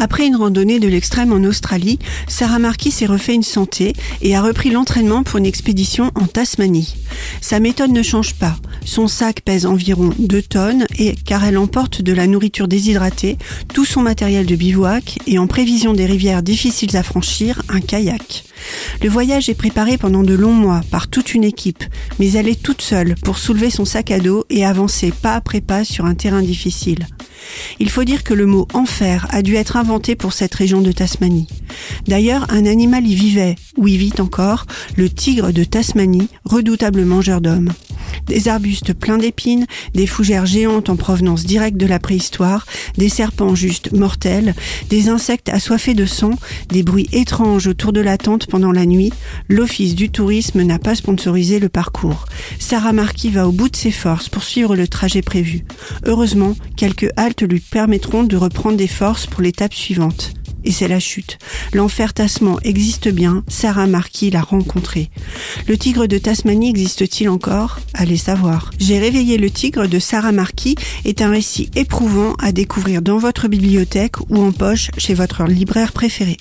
Après une randonnée de l'extrême en Australie, Sarah Marquis s'est refait une santé et a repris l'entraînement pour une expédition en Tasmanie. Sa méthode ne change pas. Son sac pèse environ 2 tonnes et car elle emporte de la nourriture déshydratée, tout son matériel de bivouac et en prévision des rivières difficiles à franchir, un kayak. Le voyage est préparé pendant de longs mois par toute une équipe, mais elle est toute seule pour soulever son sac à dos et avancer pas après pas sur un terrain difficile. Il faut dire que le mot enfer a dû être inventé pour cette région de Tasmanie. D'ailleurs, un animal y vivait, ou y vit encore, le tigre de Tasmanie, redoutable mangeur d'hommes des arbustes pleins d'épines, des fougères géantes en provenance directe de la préhistoire, des serpents justes mortels, des insectes assoiffés de sang, des bruits étranges autour de la tente pendant la nuit, l'Office du tourisme n'a pas sponsorisé le parcours. Sarah Marquis va au bout de ses forces pour suivre le trajet prévu. Heureusement, quelques haltes lui permettront de reprendre des forces pour l'étape suivante et c'est la chute. L'enfer tassement existe bien, Sarah Marquis l'a rencontré. Le tigre de Tasmanie existe-t-il encore? Allez savoir. J'ai réveillé le tigre de Sarah Marquis est un récit éprouvant à découvrir dans votre bibliothèque ou en poche chez votre libraire préféré.